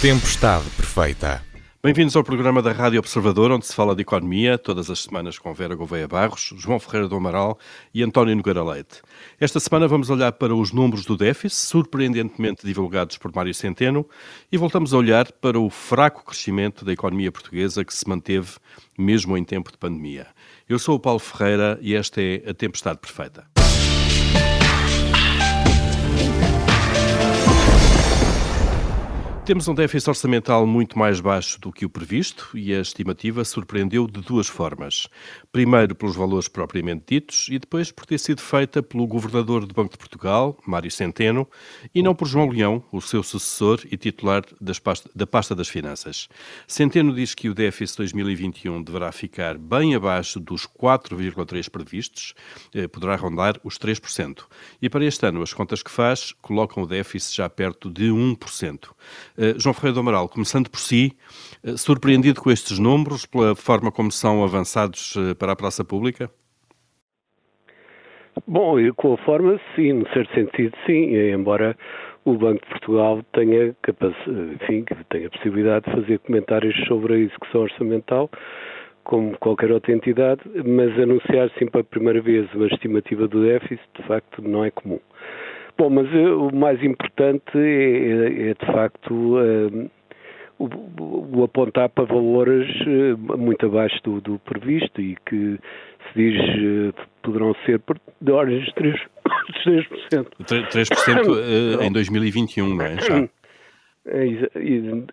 Tempestade Perfeita. Bem-vindos ao programa da Rádio Observador, onde se fala de economia, todas as semanas com Vera Gouveia Barros, João Ferreira do Amaral e António Nogueira Leite. Esta semana vamos olhar para os números do déficit, surpreendentemente divulgados por Mário Centeno, e voltamos a olhar para o fraco crescimento da economia portuguesa que se manteve mesmo em tempo de pandemia. Eu sou o Paulo Ferreira e esta é a Tempestade Perfeita. Temos um déficit orçamental muito mais baixo do que o previsto e a estimativa surpreendeu de duas formas. Primeiro, pelos valores propriamente ditos e depois por ter sido feita pelo governador do Banco de Portugal, Mário Centeno, e não por João Leão, o seu sucessor e titular pasta, da pasta das Finanças. Centeno diz que o déficit 2021 deverá ficar bem abaixo dos 4,3 previstos, eh, poderá rondar os 3%. E para este ano, as contas que faz colocam o déficit já perto de 1%. Eh, João Ferreira do Amaral, começando por si, eh, surpreendido com estes números, pela forma como são avançados eh, para a praça pública? Bom, com a forma, sim, no certo sentido, sim, embora o Banco de Portugal tenha, enfim, tenha a possibilidade de fazer comentários sobre a execução orçamental, como qualquer outra entidade, mas anunciar sim pela primeira vez uma estimativa do déficit, de facto, não é comum. Bom, mas uh, o mais importante é, é, é de facto uh, o, o, apontar para valores uh, muito abaixo do, do, previsto e que se diz poderão ser de ordens de 3%. 3%, 3% em 2021, não é? Já. É,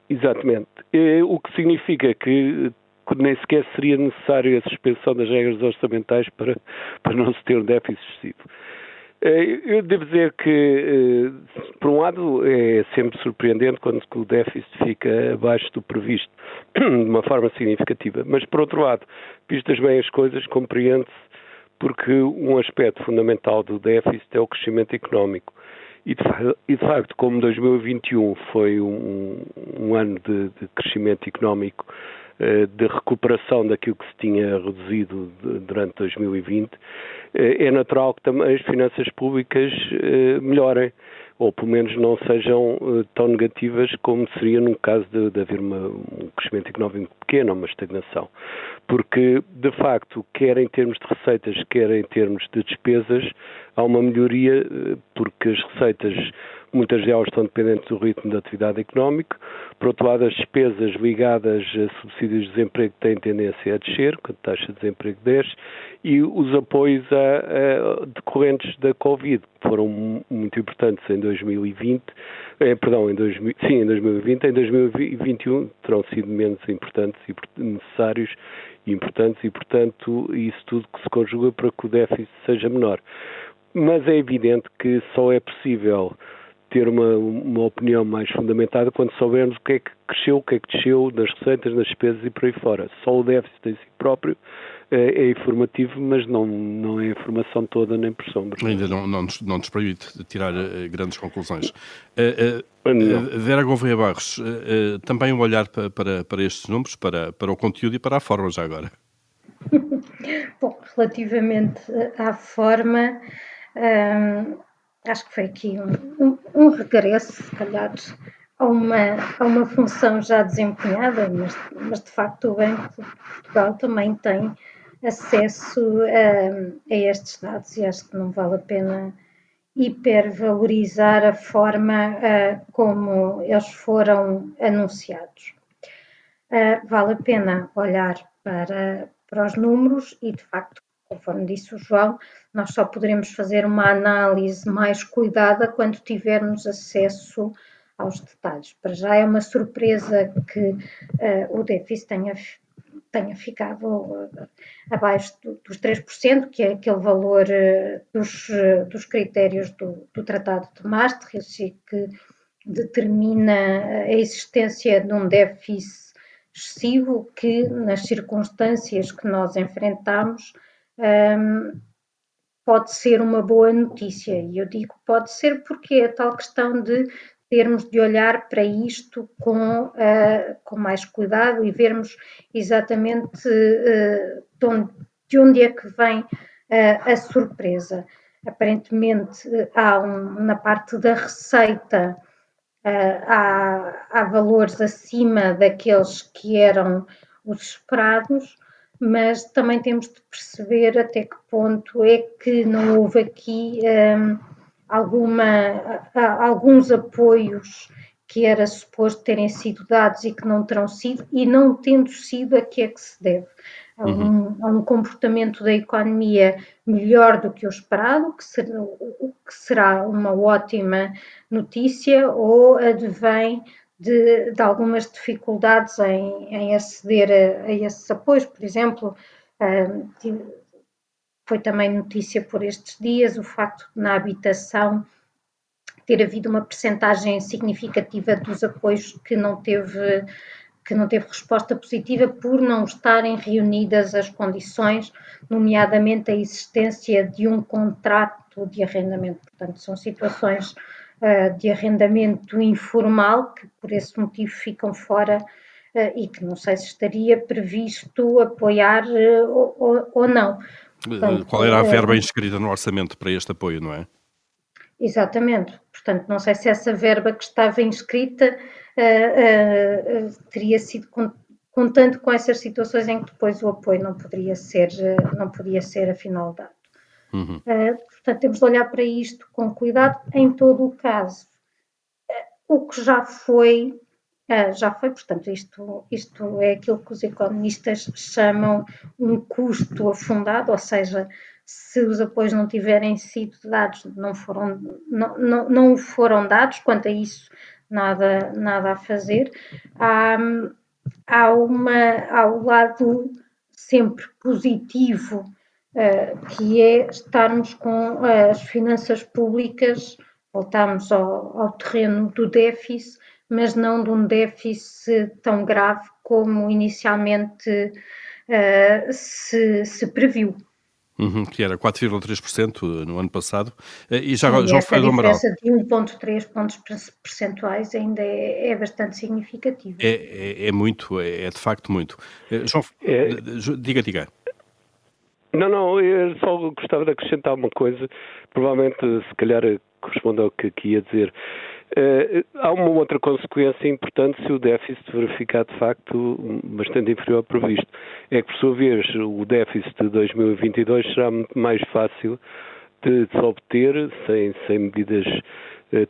exatamente. O que significa que nem sequer seria necessário a suspensão das regras orçamentais para, para não se ter um déficit excessivo. Eh, eu devo dizer que, eh, por um lado, é sempre surpreendente quando o déficit fica abaixo do previsto, de uma forma significativa. Mas, por outro lado, vistas bem as coisas, compreende-se porque um aspecto fundamental do déficit é o crescimento económico. E de, facto, como 2021 foi um, um ano de, de, crescimento económico, de recuperação daquilo que se tinha reduzido durante 2020, eh, é natural que também as finanças públicas eh, melhorem, ou pelo menos não sejam eh, tão negativas como seria no caso de, de haver uma, um crescimento económico pequeno, uma estagnação. Porque, de facto, quer em termos de receitas, quer em termos de despesas, há uma melhoria, porque as receitas muitas delas estão dependentes do ritmo da atividade económica. Por outro lado, as despesas ligadas a subsídios de desemprego têm tendência a descer, quando a taxa de desemprego desce, e os apoios a, a, decorrentes da Covid, que foram muito importantes em 2020, eh, perdão, em 2000, sim, em 2020, em 2021 terão sido menos importantes e necessários e importantes e, portanto, isso tudo que se conjuga para que o déficit seja menor. Mas é evidente que só é possível ter uma, uma opinião mais fundamentada quando soubermos o que é que cresceu, o que é que desceu nas receitas, nas despesas e por aí fora. Só o déficit em si próprio é, é informativo, mas não, não é a informação toda nem por sombra. Ainda não, não, nos, não nos permite tirar uh, grandes conclusões. Uh, uh, Vera Gouveia Barros, também um olhar para, para, para estes números, para, para o conteúdo e para a forma já agora. Bom, relativamente à forma, hum, acho que foi aqui um, um, um regresso, se calhar, a uma, a uma função já desempenhada, mas, mas de facto o Banco de Portugal também tem acesso a, a estes dados e acho que não vale a pena hipervalorizar a forma uh, como eles foram anunciados. Uh, vale a pena olhar para, para os números e, de facto, conforme disse o João, nós só poderemos fazer uma análise mais cuidada quando tivermos acesso aos detalhes. Para já é uma surpresa que uh, o déficit tenha, tenha ficado uh, abaixo do, dos 3%, que é aquele valor uh, dos, dos critérios do, do, Tratado de Maastricht, que determina a existência de um déficit excessivo que, nas circunstâncias que nós enfrentamos, um, pode ser uma boa notícia. E eu digo pode ser porque é tal questão de termos de olhar para isto com, uh, com mais cuidado e vermos exatamente uh, de, onde, de, onde, é que vem uh, a surpresa. Aparentemente há um, na parte da receita há, há valores acima daqueles que eram os esperados, mas também temos de perceber até que ponto é que não houve aqui um, alguma, alguns apoios que era suposto terem sido dados e que não terão sido, e não tendo sido, a que é que se deve? A um, uhum. a um comportamento da economia melhor do que o esperado, que será, que será uma ótima notícia, ou advém de, de algumas dificuldades em, em aceder a, a, esses apoios. Por exemplo, foi também notícia por estes dias o facto de na habitação ter havido uma percentagem significativa dos apoios que não teve que não teve resposta positiva por não estarem reunidas as condições, nomeadamente a existência de um contrato de arrendamento. Portanto, são situações de arrendamento informal que, por esse motivo, ficam fora uh, e que não sei se estaria previsto apoiar uh, ou, ou, não. Portanto, Qual era a verba inscrita no orçamento para este apoio, não é? Exatamente. Portanto, não sei se essa verba que estava inscrita uh, uh, teria sido contando com essas situações em que depois o apoio não poderia ser, não podia ser afinal dado. Uhum. portanto, temos de olhar para isto com cuidado em todo o caso. o que já foi, já foi, portanto, isto, isto é aquilo que os economistas chamam um custo afundado, ou seja, se os apoios não tiverem sido dados, não foram, não, não, não foram dados, quanto a isso, nada, nada a fazer. Há, há, uma, há o lado sempre positivo, uh, que é estarmos com as finanças públicas, voltamos ao, ao terreno do déficit, mas não de um déficit tão grave como inicialmente uh, se, se previu. Uhum, que era 4,3% no ano passado. Eh, e já, Sim, João Ferreira Amaral. A diferença de 1,3 pontos percentuais ainda é, é bastante significativa. É, é, é muito, é, é, de facto muito. Eh, João, é. diga, diga. Não, não, eu só gostava de acrescentar uma coisa, provavelmente se calhar corresponde ao que aqui ia dizer. Uh, há uma outra consequência importante se o déficit verificar de facto bastante inferior ao previsto. É que, por sua vez, o déficit de 2022 será muito mais fácil de, de se obter sem, sem medidas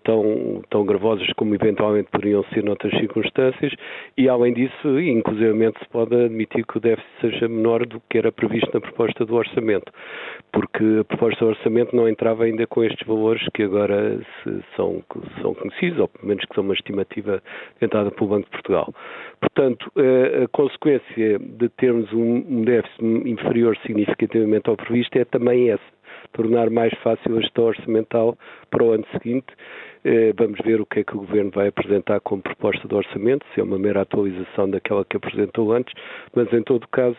tão, tão gravosas como eventualmente poderiam ser noutras circunstâncias. E, além disso, inclusivamente se pode admitir que o déficit seja menor do que era previsto na proposta do orçamento, porque a proposta do orçamento não entrava ainda com estes valores que agora são, são conhecidos, ou pelo menos que são uma estimativa tentada pelo Banco de Portugal. Portanto, a, a consequência de termos um déficit inferior significativamente ao previsto é também essa tornar mais fácil a gestão orçamental para o ano seguinte. Eh, vamos ver o que é que o Governo vai apresentar como proposta de orçamento, se é uma mera atualização daquela que apresentou antes, mas em todo caso,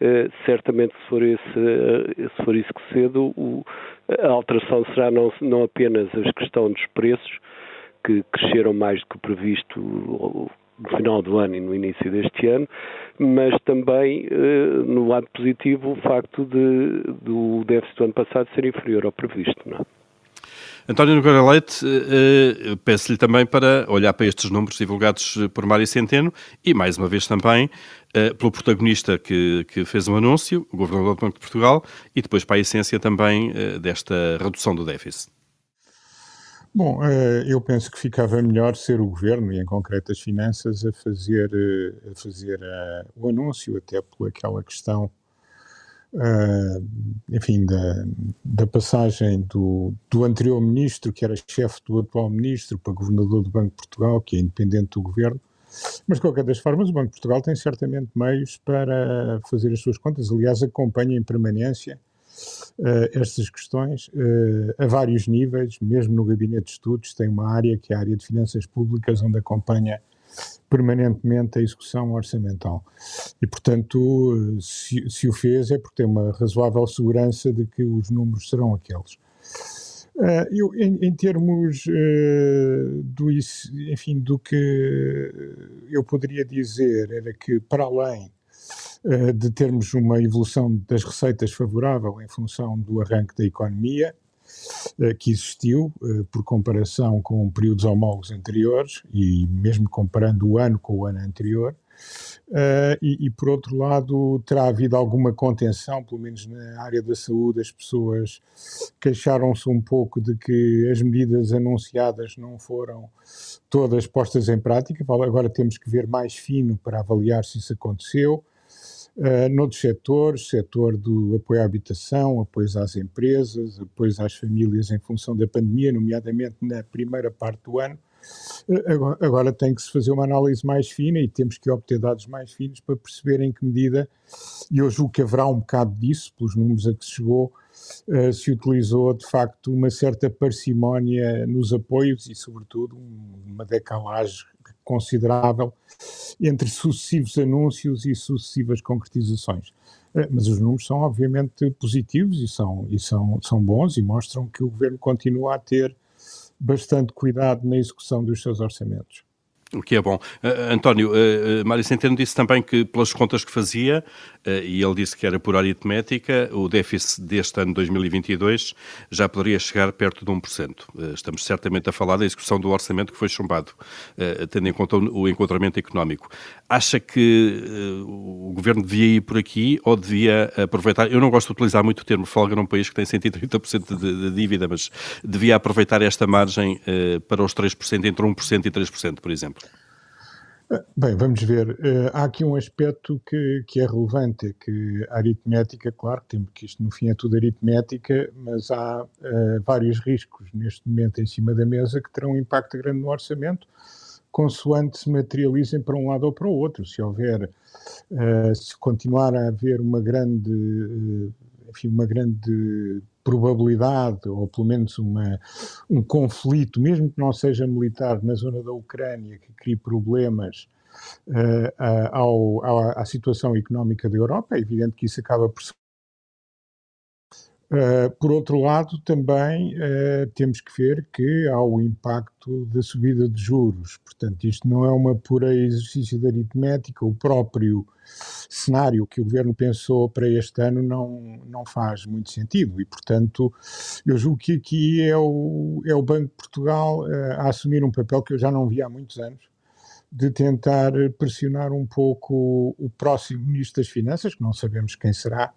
eh, certamente se for, esse, eh, se for isso que cedo, a alteração será não, não apenas a questão dos preços, que cresceram mais do que previsto no final do ano e no início deste ano, mas também, eh, no lado positivo, o facto de, do déficit do ano passado ser inferior ao previsto. Não é? António Nogueira Leite, eh, peço-lhe também para olhar para estes números divulgados por Mário Centeno e, mais uma vez também, eh, pelo protagonista que, que fez um anúncio, o Governador do Banco de Portugal, e depois para a essência também desta redução do déficit. Bom, eh, eu penso que ficava melhor ser o governo, e em concreto as finanças, a fazer, eh, a fazer eh, o anúncio, até por aquela questão, enfim, da, da passagem do, do anterior ministro, que era chefe do atual ministro, para governador do Banco de Portugal, que é independente do governo. Mas, de qualquer das formas, o Banco de Portugal tem certamente meios para fazer as suas contas. Aliás, acompanha em permanência estas questões uh, a vários níveis, mesmo no Gabinete de Estudos, tem uma área que é a área de Finanças Públicas, onde acompanha permanentemente a execução orçamental. E, portanto, se, se, o fez é porque tem uma razoável segurança de que os números serão aqueles. Uh, eu, em, em termos uh, do, enfim, do que eu poderia dizer era que, para além eh, de termos uma evolução das receitas favorável em função do arranque da economia. que existiu por comparação com períodos homólogos anteriores e mesmo comparando o ano com o ano anterior. E, e, por outro lado, terá havido alguma contenção, pelo menos na área da saúde, as pessoas queixaram-se um pouco de que as medidas anunciadas não foram todas postas em prática. Agora temos que ver mais fino para avaliar se isso aconteceu. Uh, noutros setores, setor do apoio à habitação, apoios às empresas, apoios às famílias em função da pandemia, nomeadamente na primeira parte do ano, Agora, agora tem que se fazer uma análise mais fina e temos que obter dados mais finos para perceber em que medida, e eu julgo que haverá um bocado disso, pelos números a que se chegou, uh, se utilizou de facto uma certa parcimónia nos apoios e, sobretudo, uma decalagem considerável entre sucessivos anúncios e sucessivas concretizações. Uh, mas os números são obviamente positivos e são, e são, são bons e mostram que o governo continua a ter bastante cuidado na execução dos seus orçamentos. O que é bom. Uh, António, uh, Mário Centeno disse também que, pelas contas que fazia, uh, e ele disse que era por aritmética, o déficit deste ano 2022 já poderia chegar perto de 1%. Uh, estamos certamente a falar da execução do orçamento que foi chumbado, tendo em conta o, o enquadramento económico. Acha que o governo devia ir por aqui ou devia aproveitar? Eu não gosto de utilizar muito o termo folga num país que tem 130% de, de dívida, mas devia aproveitar esta margem para os 3%, entre 1% e 3%, por exemplo. Bem, vamos ver. Uh, há aqui um aspecto que, que é relevante, é que a aritmética, claro que, que isto no fim é tudo aritmética, mas há uh, vários riscos neste momento em cima da mesa que terão um impacto grande no orçamento, consoante se materializem para um lado ou para o outro. Se houver, uh, se continuar a haver uma grande, enfim, uma grande probabilidade, ou pelo menos uma, um conflito, mesmo que não seja militar, na zona da Ucrânia, que crie problemas uh, ao, à, à situação económica da Europa, é evidente que isso acaba por Uh, por outro lado, também uh, temos que ver que há o impacto da subida de juros. Portanto, isto não é uma pura exercício de aritmética. O próprio cenário que o governo pensou para este ano não, não faz muito sentido. E, portanto, eu julgo que aqui é o, é o Banco de Portugal uh, a assumir um papel que eu já não vi há muitos anos, de tentar pressionar um pouco o próximo Ministro das Finanças, que não sabemos quem será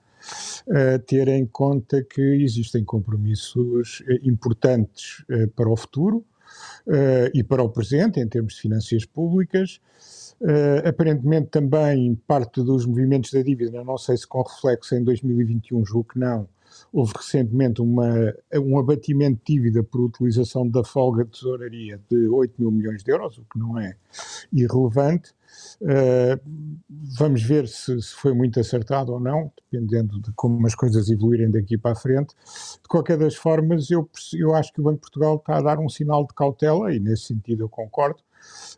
uh, ter em conta que existem compromissos uh, importantes uh, para o futuro e para o presente, em termos de finanças públicas. aparentemente também parte dos movimentos da dívida, não sei se com reflexo em 2021, julgo que não, houve recentemente uma, um abatimento de dívida por utilização da folga de tesouraria de 8 mil milhões de euros, o que não é irrelevante. Uh, vamos ver se, se, foi muito acertado ou não, dependendo de como as coisas evoluírem daqui para a frente. De qualquer das formas, eu, eu acho que o Banco de Portugal está a dar um sinal de cautela, e nesse sentido eu concordo.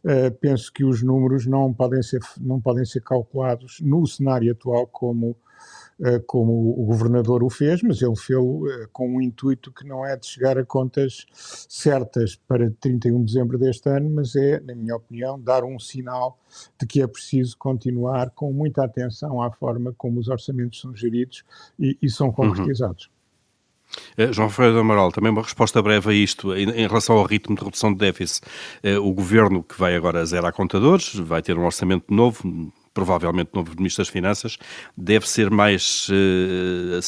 Uh, penso que os números não podem ser, não podem ser calculados no cenário atual como como o governador o fez, mas ele fez-o eh, com um intuito que não é de chegar a contas certas para 31 de dezembro deste ano, mas é, na minha opinião, dar um sinal de que é preciso continuar com muita atenção à forma como os orçamentos são geridos e, e são uhum. concretizados. Uhum. João Ferreira Amaral, também uma resposta breve a isto, em, relação ao ritmo de redução de déficit. o governo que vai agora zerar contadores, vai ter um orçamento novo, provavelmente novo Ministro das Finanças, deve ser mais, eh,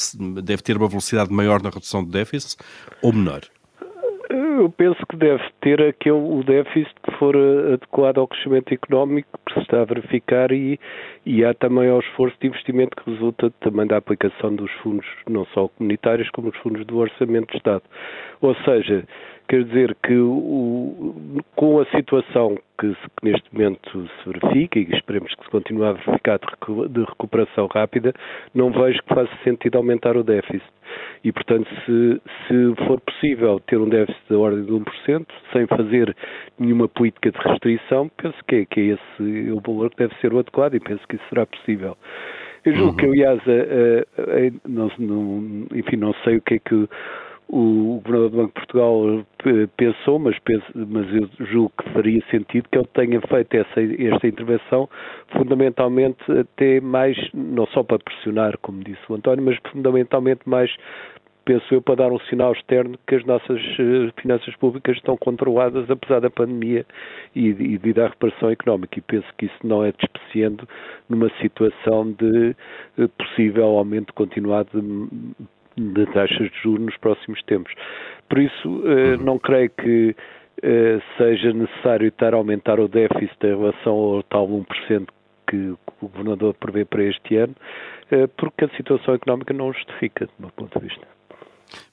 deve ter uma velocidade maior na redução de déficit ou menor? Eu penso que deve ter aquele, o déficit que for eh, adequado ao crescimento económico que se está a verificar e, e há também ao esforço de investimento que resulta também da aplicação dos fundos, não só comunitários, como os fundos do Orçamento de Estado. Ou seja, Quer dizer que o, com a situação que, que, neste momento se verifica e esperemos que se continue a verificar de, recuperação rápida, não vejo que faça sentido aumentar o déficit. E, portanto, se, se for possível ter um déficit da ordem de 1%, sem fazer nenhuma política de restrição, penso que é, que é esse o valor que deve ser o adequado e penso que isso será possível. Eu julgo uhum. que, aliás, a, a, a, não, não, enfim, não sei o que é que o Governador do Banco de Portugal eh, pensou, mas, penso, mas eu julgo que faria sentido que ele tenha feito essa, esta intervenção fundamentalmente até mais, não só para pressionar, como disse o António, mas fundamentalmente mais penso eu, para dar um sinal externo que as nossas uh, finanças públicas estão controladas, apesar da pandemia e, e devido à reparação económica. E penso que isso não é despeciando numa situação de uh, possível aumento continuado de, de, taxas de juros nos próximos tempos. Por isso, uh, não creio que seja necessário estar a aumentar o déficit em relação ao tal 1% que o Governador prevê para este ano, porque a situação económica não justifica, do meu ponto de vista.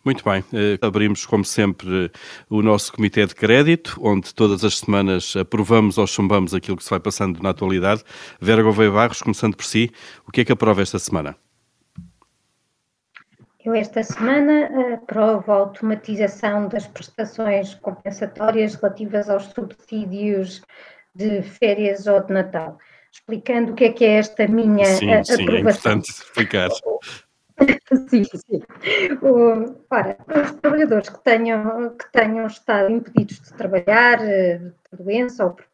Muito bem, eh, abrimos como sempre o nosso Comitê de Crédito, onde todas as semanas aprovamos ou chumbamos aquilo que se vai passando na atualidade. Vera Gouveia Barros, começando por si, o que é que aprova esta semana? Eu esta semana aprovo a automatização das prestações compensatórias relativas aos subsídios de férias ou de Natal. Explicando o que é que é esta minha sim, aprovação. Sim, é importante explicar. sim, sim. O, ora, os trabalhadores que tenham, que tenham estado impedidos de trabalhar eh, por doença ou por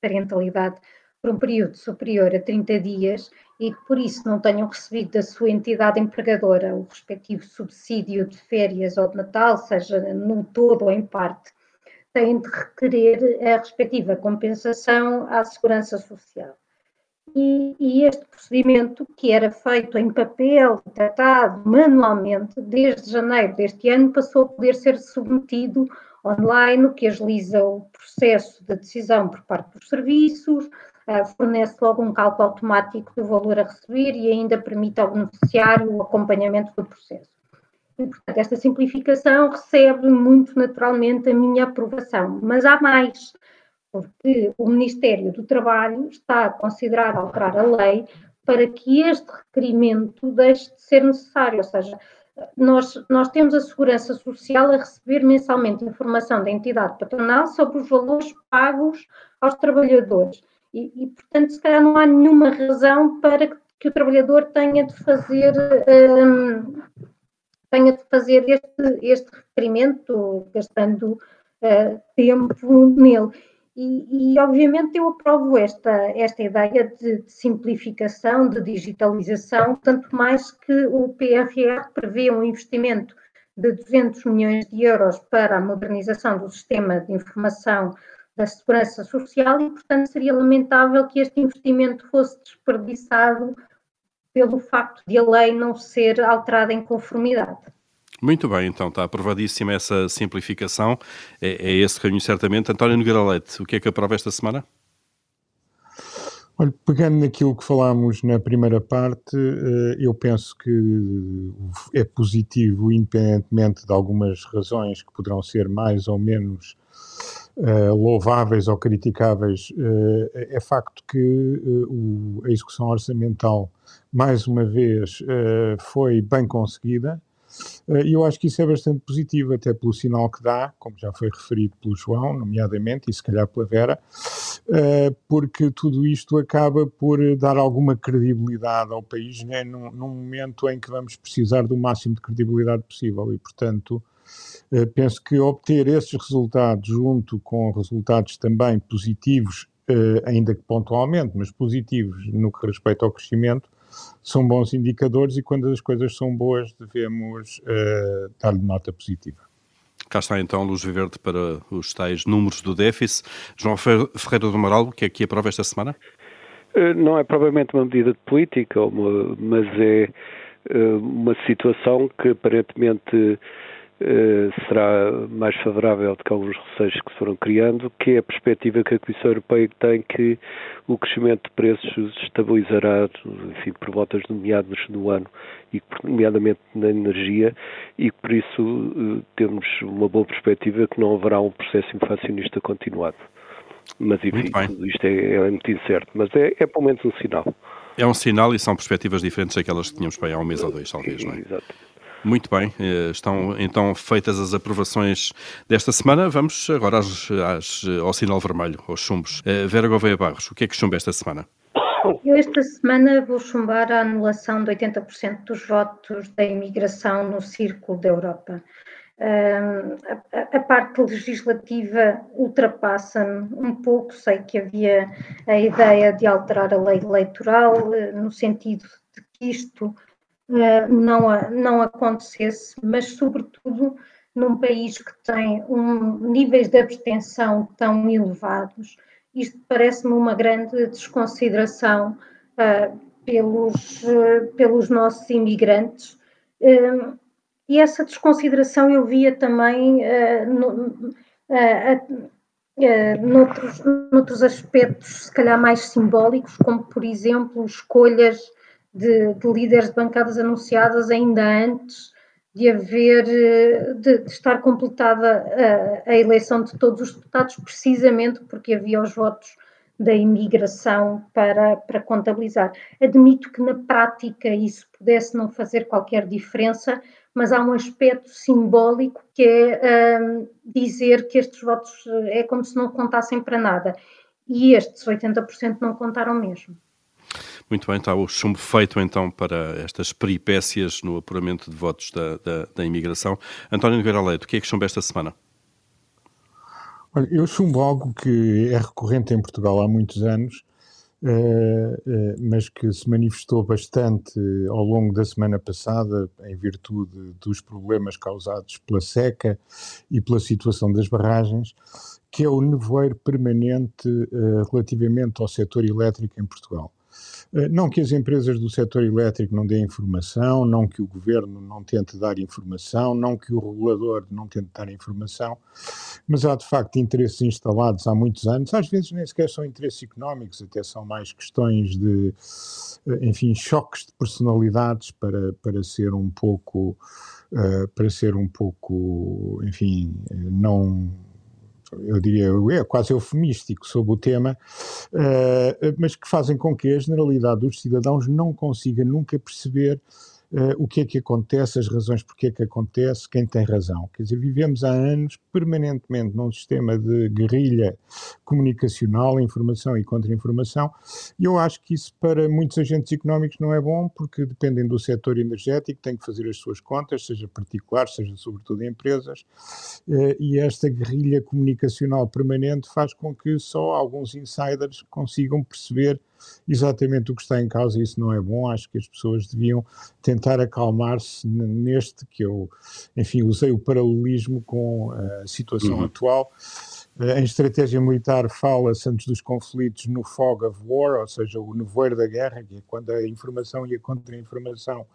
parentalidade por um período superior a 30 dias e que por isso não tenham recebido da sua entidade empregadora o respectivo subsídio de férias ou de Natal, seja num todo ou em parte, têm de requerer a respectiva compensação à Segurança Social. E, e, este procedimento, que era feito em papel, tratado manualmente, desde janeiro deste ano, passou a poder ser submetido online, que agiliza o processo de decisão por parte dos serviços, uh, fornece logo um cálculo automático do valor a receber e ainda permite ao beneficiário o acompanhamento do processo. E, portanto, esta simplificação recebe muito naturalmente a minha aprovação, mas há mais porque o Ministério do Trabalho está a considerar alterar a lei para que este requerimento deixe de ser necessário, ou seja, nós, nós temos a Segurança Social a receber mensalmente informação da entidade patronal sobre os valores pagos aos trabalhadores e, e portanto, se calhar não há nenhuma razão para que, que o trabalhador tenha de fazer um, tenha de fazer este, este requerimento, gastando uh, tempo nele. E, obviamente eu aprovo esta, esta ideia de, de, simplificação, de digitalização, tanto mais que o PRR prevê um investimento de 200 milhões de euros para a modernização do sistema de informação da segurança social e, portanto, seria lamentável que este investimento fosse desperdiçado pelo facto de a lei não ser alterada em conformidade. Muito bem, então está aprovadíssima essa simplificação. É, é esse caminho, certamente. António Nogueira Leite, o que é que aprova esta semana? Olha, pegando naquilo que falámos na primeira parte, eh, eu penso que é positivo, independentemente de algumas razões que poderão ser mais ou menos uh, louváveis ou criticáveis, uh, é facto que a execução orçamental, mais uma vez, foi bem conseguida eh, e eu acho que isso é bastante positivo, até pelo sinal que dá, como já foi referido pelo João, nomeadamente, e se calhar pela Vera, eh, porque tudo isto acaba por dar alguma credibilidade ao país né, num, num momento em que vamos precisar do máximo de credibilidade possível. E, portanto, eh, penso que obter esses resultados junto com resultados também positivos, ainda que pontualmente, mas positivos no que respeita ao crescimento, são bons indicadores e quando as coisas são boas devemos uh, dar-lhe nota positiva. Cá está então Luz Viverde para os tais números do déficit. João Ferreira do Amaral, o que é que aprova esta semana? Eh, não é provavelmente uma medida de política, mas é eh, uma situação que aparentemente será mais favorável do que alguns receios que se foram criando, que é a perspectiva que a Comissão Europeia tem que o crescimento de preços estabilizará, enfim, por voltas de meados do ano, e nomeadamente na energia, e por isso eh, temos uma boa perspectiva que não haverá um processo inflacionista continuado. Mas, enfim, tudo isto é, é, muito incerto, mas é, é pelo menos um sinal. É um sinal e são perspectivas diferentes daquelas que tínhamos para há um mês ou dois, talvez, não é? Exato. Muito bem, eh, estão então feitas as aprovações desta semana. Vamos agora às, às, ao sinal vermelho, aos chumbos. Eh, Vera Gouveia Barros, o que é que chumba esta semana? Eu esta semana vou chumbar a anulação de 80% dos votos da imigração no círculo da Europa. a, a, parte legislativa ultrapassa-me um pouco. Sei que havia a ideia de alterar a lei eleitoral, eh, no sentido de que isto não, não acontecesse, mas sobretudo num país que tem um, níveis de abstenção tão elevados, isto parece-me uma grande desconsideração uh, pelos, uh, pelos nossos imigrantes. Uh, e essa desconsideração eu via também no, noutros, noutros aspectos, se calhar mais simbólicos, como, por exemplo, escolhas de, de líderes de bancadas anunciadas ainda antes de haver, eh, de, de estar completada a, a, eleição de todos os deputados, precisamente porque havia os votos da imigração para, para contabilizar. Admito que na prática isso pudesse não fazer qualquer diferença, mas há um aspecto simbólico que é um, dizer que estes votos eh, é como se não contassem para nada. E estes 80% não contaram mesmo. Muito bem, está o chumbo feito então para estas peripécias no apuramento de votos da, da, da imigração. António Nogueira Leite, o que é que chumbo esta semana? Olha, eu chumbo algo que é recorrente em Portugal há muitos anos, uh, uh, mas que se manifestou bastante ao longo da semana passada, em virtude dos problemas causados pela seca e pela situação das barragens, que é o nevoeiro permanente uh, relativamente ao setor elétrico em Portugal. Eh, não que as empresas do setor elétrico não deem informação, não que o governo não tente dar informação, não que o regulador não tente dar informação, mas há de facto interesses instalados há muitos anos, às vezes nem sequer são interesses económicos, até são mais questões de, eh, enfim, choques de personalidades para, para ser um pouco, uh, para ser um pouco, enfim, não eu diria, é quase eufemístico sobre o tema, uh, mas que fazem com que a generalidade dos cidadãos não consiga nunca perceber uh, o que é que acontece, as razões porque é que acontece, quem tem razão. Quer dizer, vivemos há anos permanentemente num sistema de guerrilha comunicacional, informação e contra-informação, e eu acho que isso para muitos agentes económicos não é bom, porque dependem do setor energético, têm que fazer as suas contas, seja particular, seja sobretudo empresas, uh, e esta guerrilha comunicacional permanente faz com que só alguns insiders consigam perceber exatamente o que está em causa, isso não é bom. Acho que as pessoas deviam tentar acalmar-se neste que eu, enfim, usei o paralelismo com a situação uhum. atual. Eh, em estratégia militar fala-se antes dos conflitos no fog of war, ou seja, o nevoeiro da guerra, que é quando a informação e a contra-informação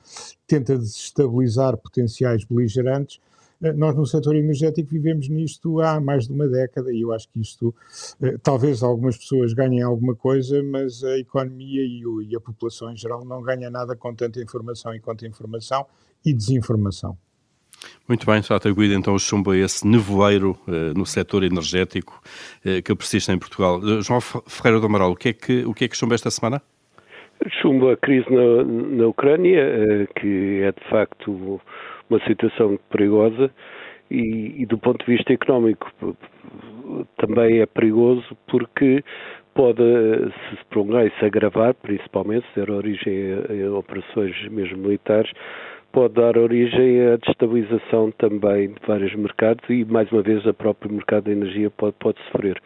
tenta desestabilizar potenciais beligerantes. Eh, nós no setor energético vivemos nisto há mais de uma década e eu acho que isto, eh, talvez algumas pessoas ganhem alguma coisa, mas a economia e, o, e a população em geral não ganha nada com tanta informação e contra-informação e desinformação. Muito bem, está atribuído então o chumbo a esse nevoeiro uh, no setor energético uh, que persiste em Portugal. Uh, João Ferreira do Amaral, o que é que, o que, é que chumba esta semana? Chumbo a crise na, na Ucrânia, que é de facto uma situação perigosa e, e, do ponto de vista económico também é perigoso porque pode se prolongar e se agravar, principalmente se der origem a, a operações mesmo militares, pode dar origem à destabilização também de vários mercados e, mais uma vez, a próprio mercado da energia pode, pode sofrer.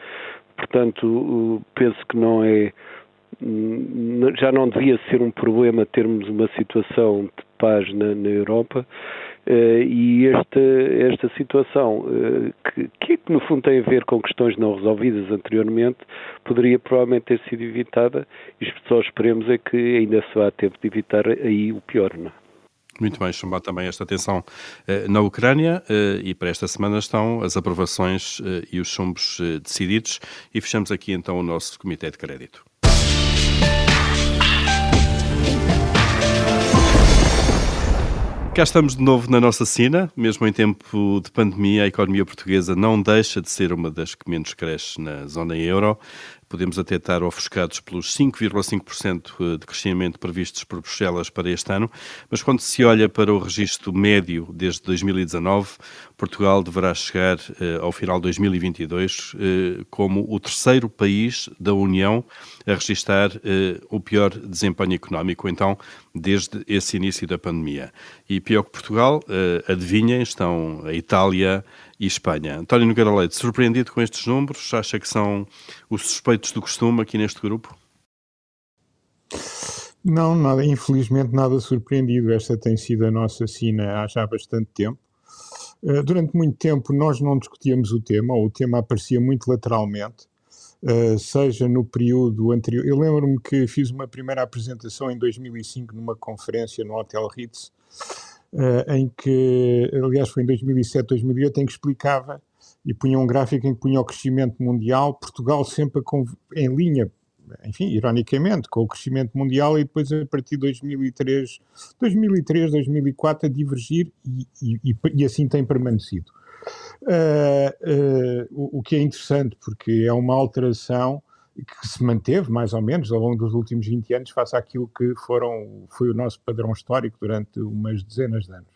Portanto, penso que não é já não devia ser um problema termos uma situação de paz na, na Europa Uh, e esta, esta situação, uh, que, que, no fundo tem a ver com questões não resolvidas anteriormente, poderia provavelmente ter sido evitada e só esperemos é que ainda se vá a tempo de evitar aí o pior. Não? É? Muito bem, chamar também esta atenção uh, na Ucrânia e para esta semana estão as aprovações e os chumbos decididos e fechamos aqui então o nosso Comitê de Crédito. Cá estamos de novo na nossa cena, mesmo em tempo de pandemia, a economia portuguesa não deixa de ser uma das que menos cresce na zona euro podemos até estar ofuscados pelos 5,5% eh, de crescimento previstos por Bruxelas para este ano, mas quando se olha para o registro médio desde 2019, Portugal deverá chegar eh, ao final de 2022 eh, como o terceiro país da União a registrar o pior desempenho económico, então, desde esse início da pandemia. E pior que Portugal, adivinhem, estão a Itália, e Espanha. António Nogueira Leite, surpreendido com estes números? Acha que são os suspeitos do costume aqui neste grupo? Não, nada, infelizmente nada surpreendido. Esta tem sido a nossa sina há já bastante tempo. Uh, durante muito tempo nós não discutíamos o tema, ou o tema aparecia muito lateralmente, uh, seja no período anterior. Eu lembro-me que fiz uma primeira apresentação em 2005 numa conferência no Hotel Ritz, uh, em que, aliás, foi em 2007, 2008, em que explicava e punha um gráfico em que punha o crescimento mundial, Portugal sempre em linha, enfim, ironicamente, com o crescimento mundial e depois a partir de 2003, 2003 2004 a divergir e, e, e assim tem permanecido. Uh, uh, o, o, que é interessante, porque é uma alteração que se manteve mais ou menos ao longo dos últimos 20 anos face àquilo que foram, foi o nosso padrão histórico durante umas dezenas de anos.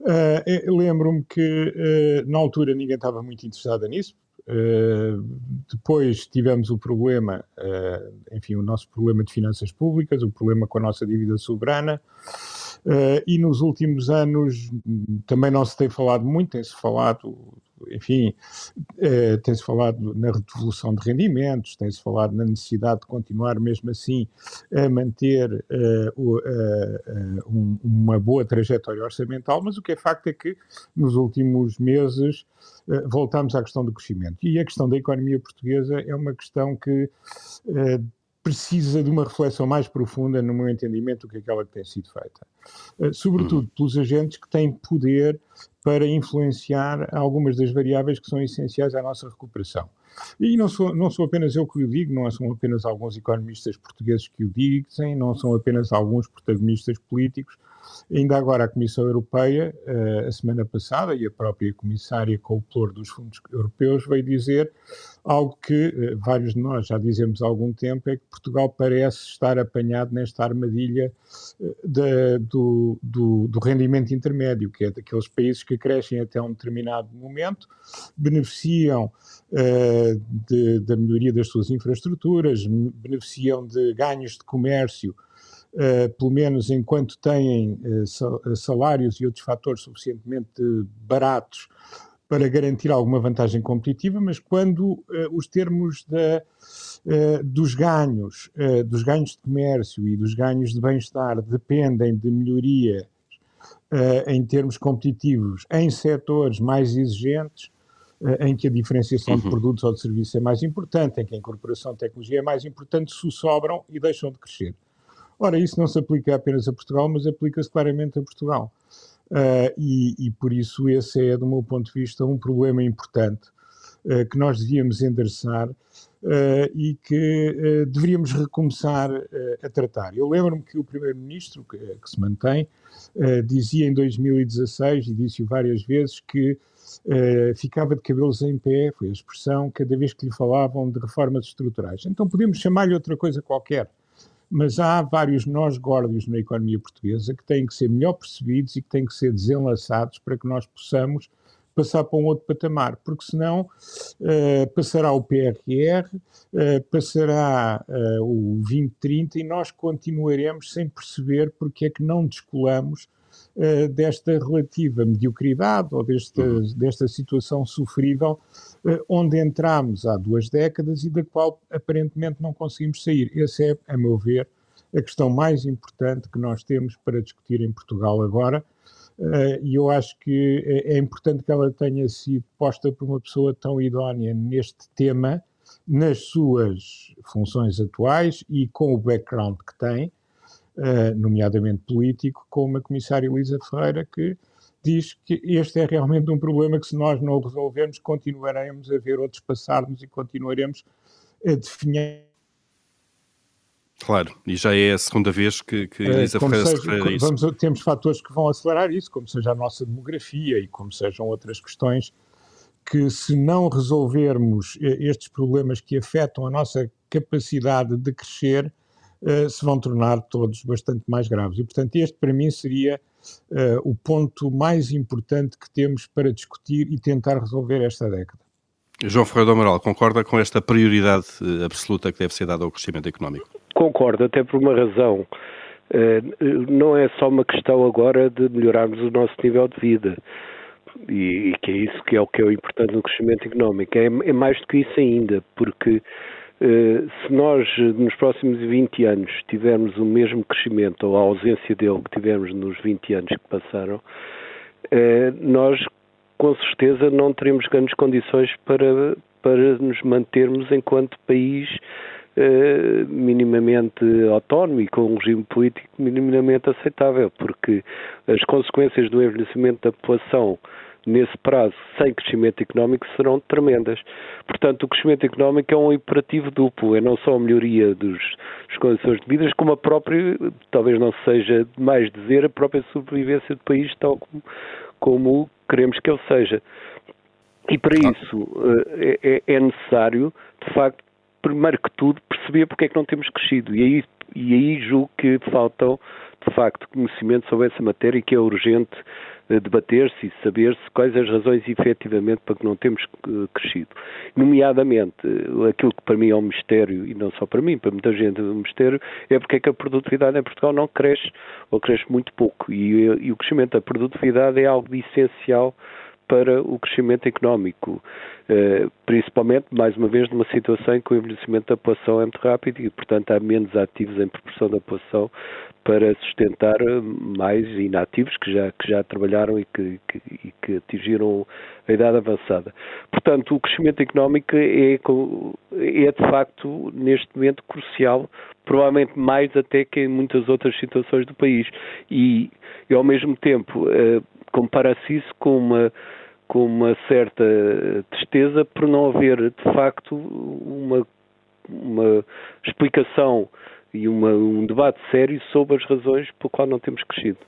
Uh, Lembro-me que uh, na altura ninguém estava muito interessado nisso. Uh, depois tivemos o problema, enfim, o nosso problema de finanças públicas, o problema com a nossa dívida soberana. e nos últimos anos também não se tem falado muito, tem-se falado enfim, eh, tem-se falado na devolução de rendimentos, tem-se falado na necessidade de continuar mesmo assim a manter eh, o, eh, um, uma boa trajetória orçamental, mas o que é facto é que nos últimos meses voltamos à questão do crescimento. E a questão da economia portuguesa é uma questão que precisa de uma reflexão mais profunda, no meu entendimento, do que aquela que tem sido feita. Sobretudo uhum. pelos agentes que têm poder para influenciar algumas das variáveis que são essenciais à nossa recuperação. E não sou, não sou apenas eu que o digo, não são apenas alguns economistas portugueses que o dizem, não são apenas alguns protagonistas políticos. Ainda agora a Comissão Europeia, eh, a semana passada, e a própria Comissária com o plor dos fundos europeus, veio dizer algo que eh, vários de nós já dizemos há algum tempo, é que Portugal parece estar apanhado nesta armadilha eh, de, do, do, do rendimento intermédio, que é daqueles países que crescem até um determinado momento, beneficiam uh, de, da melhoria das suas infraestruturas, beneficiam de ganhos de comércio, uh, pelo menos enquanto têm uh, salários e outros fatores suficientemente baratos para garantir alguma vantagem competitiva, mas quando os termos da, dos ganhos, dos ganhos de comércio e dos ganhos de bem-estar dependem de melhoria em termos competitivos em setores mais exigentes, eh, em que a diferenciação uhum. de produtos ou de serviços é mais importante, em que a incorporação de tecnologia é mais importante, se sobram e deixam de crescer. Ora, isso não se aplica apenas a Portugal, mas aplica-se claramente a Portugal. Uh, e, e, por isso esse é, do meu ponto de vista, um problema importante uh, que nós devíamos endereçar uh, e que deveríamos recomeçar a tratar. Eu lembro-me que o Primeiro-Ministro, que, que, se mantém, dizia em 2016, e disse-o várias vezes, que ficava de cabelos em pé, foi a expressão, cada vez que lhe falavam de reformas estruturais. Então podemos chamar-lhe outra coisa qualquer, mas há vários nós górdios na economia portuguesa que têm que ser melhor percebidos e que têm que ser desenlaçados para que nós possamos passar para um outro patamar, porque senão uh, passará o PRR, uh, passará uh, o 2030 e nós continuaremos sem perceber porque é que não descolamos desta relativa mediocridade ou desta, uhum. desta situação sofrível onde entramos há duas décadas e da qual aparentemente não conseguimos sair. Essa é, a meu ver, a questão mais importante que nós temos para discutir em Portugal agora. Uh, e eu acho que é, é importante que ela tenha sido posta por uma pessoa tão idónea neste tema, nas suas funções atuais e com o background que tem, nomeadamente político, como a comissária Elisa Ferreira, que diz que este é realmente um problema que, se nós não o resolvermos, continuaremos a ver outros passar-nos e continuaremos a definir. Claro, e já é a segunda vez que, que eh, Elisa Ferreira se refere a isso. Vamos, temos fatores que vão acelerar isso, como seja a nossa demografia e como sejam outras questões que, se não resolvermos eh, estes problemas que afetam a nossa capacidade de crescer, uh, se vão tornar todos bastante mais graves. E, portanto, este para mim seria uh, o ponto mais importante que temos para discutir e tentar resolver esta década. João Ferreira do Amaral, concorda com esta prioridade eh, absoluta que deve ser dada ao crescimento económico? Concordo, até por uma razão. não é só uma questão agora de melhorarmos o nosso nível de vida, e, que é isso que é o que é o importante no crescimento económico. É, é mais do que isso ainda, porque se nós, nos próximos 20 anos, tivermos o mesmo crescimento ou a ausência dele que tivemos nos 20 anos que passaram, uh, nós, com certeza, não teremos grandes condições para, para nos mantermos enquanto país minimamente autónomo e com um regime político minimamente aceitável, porque as consequências do envelhecimento da população nesse prazo, sem crescimento económico, serão tremendas. Portanto, o crescimento económico é um imperativo duplo, é não só a melhoria dos, das condições de vida, como a própria, talvez não seja demais dizer, a própria sobrevivência do país, tal como, como queremos que ele seja. E para isso eh, é, é, é necessário, de facto, primeiro que tudo, perceber porque é que não temos crescido. E aí, e aí julgo que faltam, de facto, conhecimento sobre essa matéria e que é urgente debater-se e saber-se quais as razões efetivamente para que não temos eh, crescido. Nomeadamente, eh, aquilo que para mim é um mistério, e não só para mim, para muita gente é um mistério, é porque é que a produtividade em Portugal não cresce, ou cresce muito pouco. E, e o crescimento da produtividade é algo essencial para o crescimento económico, eh, principalmente, mais uma vez, numa situação em que o envelhecimento da população é muito rápido e, portanto, há menos ativos em proporção da população para sustentar mais inativos que já, que já trabalharam e que, que, e que atingiram a idade avançada. Portanto, o crescimento económico é, é de facto, neste momento, crucial, provavelmente mais até que em muitas outras situações do país. E, e ao mesmo tempo, eh, compara-se isso com uma com uma certa tristeza por não haver de facto uma, uma explicação e uma, um debate sério sobre as razões por qual não temos crescido.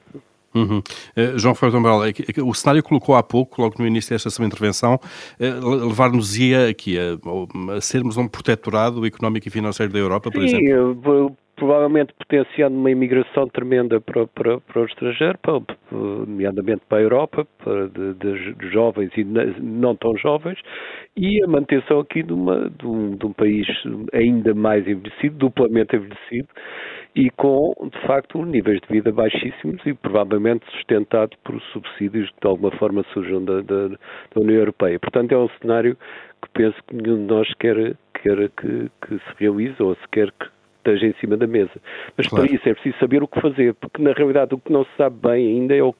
Uhum. Uh, João Ferreira Umbral, é é o cenário colocou há pouco, logo no início desta sua intervenção, uh, levar-nos-ia aqui a, a, sermos um protetorado económico e financeiro da Europa, por Sim, exemplo? Provavelmente potenciando uma imigração tremenda para, para, para o estrangeiro, para, nomeadamente para a Europa, para de, de, jovens e não tão jovens, e a manutenção aqui de, uma, de, um, de um país ainda mais envelhecido, duplamente envelhecido, e com, de facto, níveis de vida baixíssimos e provavelmente sustentado por subsídios que de alguma forma surjam da, da, da União Europeia. Portanto, é um cenário que penso que nenhum de nós quer, quer que, que se realize ou se quer que esteja em cima da mesa. Mas claro. para isso é preciso saber o que fazer, porque na realidade o que não se sabe bem ainda é o,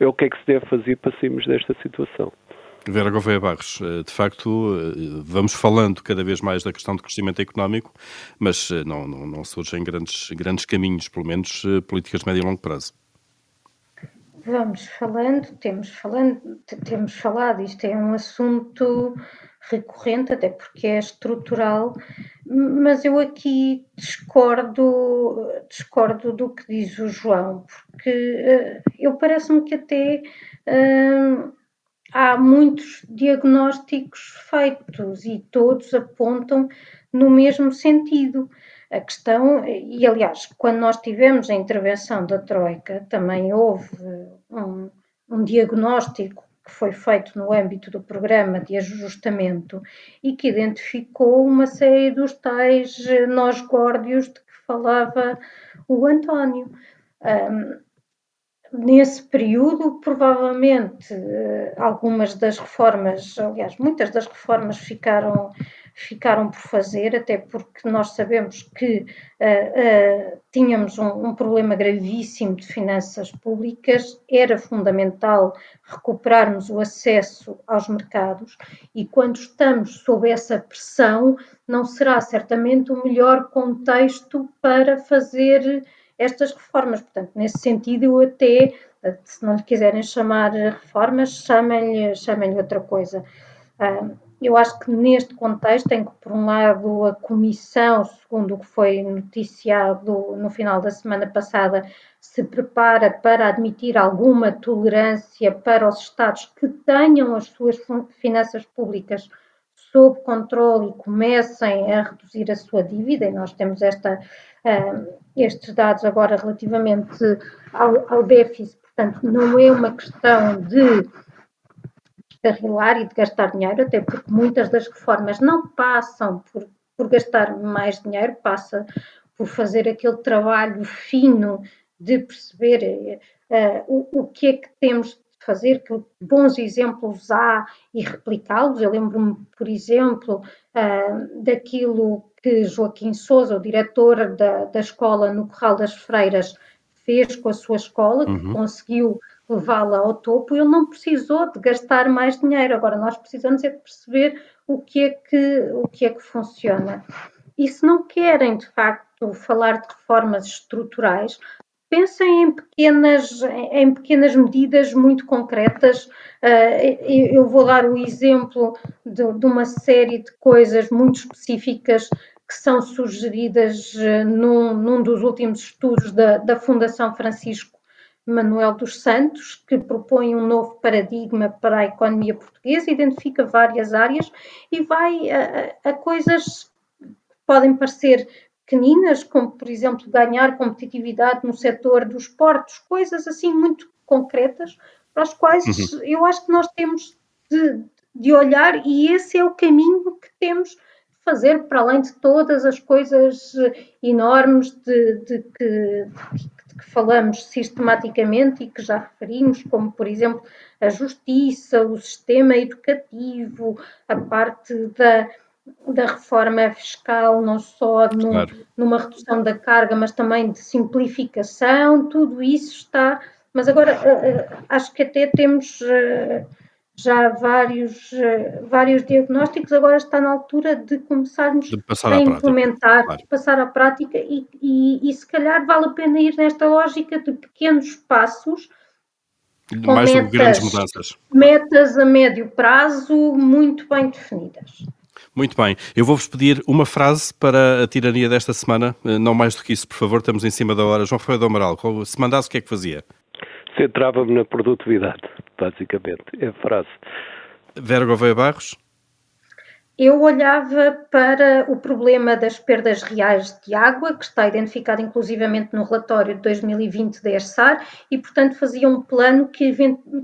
é o que é que se deve fazer para sairmos desta situação. Vera Gouveia Barros, eh, de facto, eh, vamos falando cada vez mais da questão do crescimento económico, mas eh, não, não, não surgem grandes, grandes caminhos, pelo menos políticas de médio e longo prazo. Vamos falando, temos, falando, temos falado, isto é um assunto recorrente, até porque é estrutural, mas eu aqui discordo, discordo do que diz o João, porque uh, eu parece-me que até uh, há muitos diagnósticos feitos e todos apontam no mesmo sentido. A questão, e aliás, quando nós tivemos a intervenção da Troika, também houve um, um diagnóstico que foi feito no âmbito do programa de ajustamento e que identificou uma série dos tais nós górdios de que falava o António. Um, nesse período, provavelmente, algumas das reformas, aliás, muitas das reformas ficaram ficaram por fazer, até porque nós sabemos que uh, uh, tínhamos um, um, problema gravíssimo de finanças públicas, era fundamental recuperarmos o acesso aos mercados e quando estamos sob essa pressão, não será certamente o melhor contexto para fazer estas reformas. Portanto, nesse sentido, eu até, se não lhe quiserem chamar reformas, chamem-lhe chamem outra coisa. Uh, eu acho que neste contexto, em que, por um lado, a Comissão, segundo o que foi noticiado no final da semana passada, se prepara para admitir alguma tolerância para os Estados que tenham as suas finanças públicas sob controle e comecem a reduzir a sua dívida, e nós temos esta, uh, estes dados agora relativamente ao, ao déficit, portanto, não é uma questão de descarrilar e de gastar dinheiro, até porque muitas das reformas não passam por, por gastar mais dinheiro, passa por fazer aquele trabalho fino de perceber uh, o, o que é que temos de fazer, que bons exemplos há e replicá-los. Eu lembro-me, por exemplo, uh, daquilo que Joaquim Souza, o diretor da, da escola no Corral das Freiras, fez com a sua escola, que uhum. conseguiu levá-la ao topo, ele não precisou de gastar mais dinheiro. Agora nós precisamos é de perceber o que é que, o que, é que funciona. E se não querem, de facto, falar de reformas estruturais, pensem em pequenas, em pequenas medidas muito concretas. Eh, eu vou dar o exemplo de, de uma série de coisas muito específicas que são sugeridas eh, num, num dos últimos estudos da, da Fundação Francisco Manuel dos Santos, que propõe um novo paradigma para a economia portuguesa, identifica várias áreas e vai a, a coisas que podem parecer pequeninas, como por exemplo ganhar competitividade no setor dos portos, coisas assim muito concretas, para as quais uhum. eu acho que nós temos de, de olhar e esse é o caminho que temos de fazer, para além de todas as coisas enormes de, de que, de que falamos sistematicamente e que já referimos, como por exemplo a justiça, o sistema educativo, a parte da da reforma fiscal, não só no, claro. numa redução da carga, mas também de simplificação, tudo isso está. Mas agora uh, uh, acho que até temos uh, já vários, vários diagnósticos, agora está na altura de começarmos de a implementar, claro. passar à prática e, e, e, se calhar vale a pena ir nesta lógica de pequenos passos. Mais metas, grandes mudanças. Metas a médio prazo muito bem definidas. Muito bem. Eu vou-vos pedir uma frase para a tirania desta semana. Eh, não mais do que isso, por favor, estamos em cima da hora. João Ferreira do Amaral, se mandasse, o que é que fazia? Centrava-me na produtividade, basicamente. É a frase. Vera Gouveia Barros? Eu olhava para o problema das perdas reais de água, que está identificado inclusivamente no relatório de 2020 da ERSAR, e, portanto, fazia um plano que,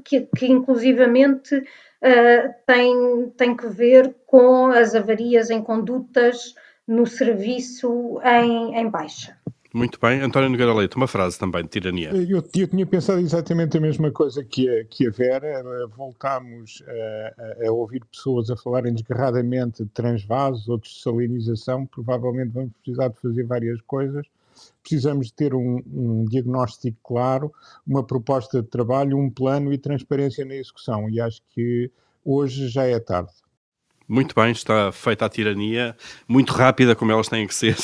que, que inclusivamente uh, tem, tem que ver com as avarias em condutas no serviço em, em baixa. Muito bem. António Nogueira Leite, uma frase também de tirania. Eu, eu tinha pensado exatamente a mesma coisa que a, que a Vera. Voltámos a, a, a ouvir pessoas a falarem desgarradamente de transvasos ou de salinização. Provavelmente vamos precisar de fazer várias coisas. Precisamos de ter um, um diagnóstico claro, uma proposta de trabalho, um plano e transparência na execução. E acho que hoje já é tarde. Muito bem, está feita a tirania, muito rápida, como elas têm que ser.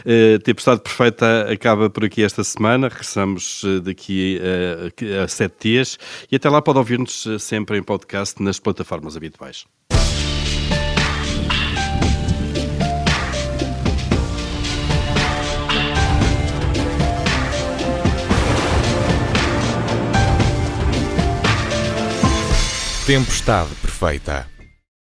Uh, Tempestade Perfeita acaba por aqui esta semana, regressamos uh, daqui uh, a sete dias e até lá pode ouvir-nos sempre em podcast nas plataformas habituais. Tempestade Perfeita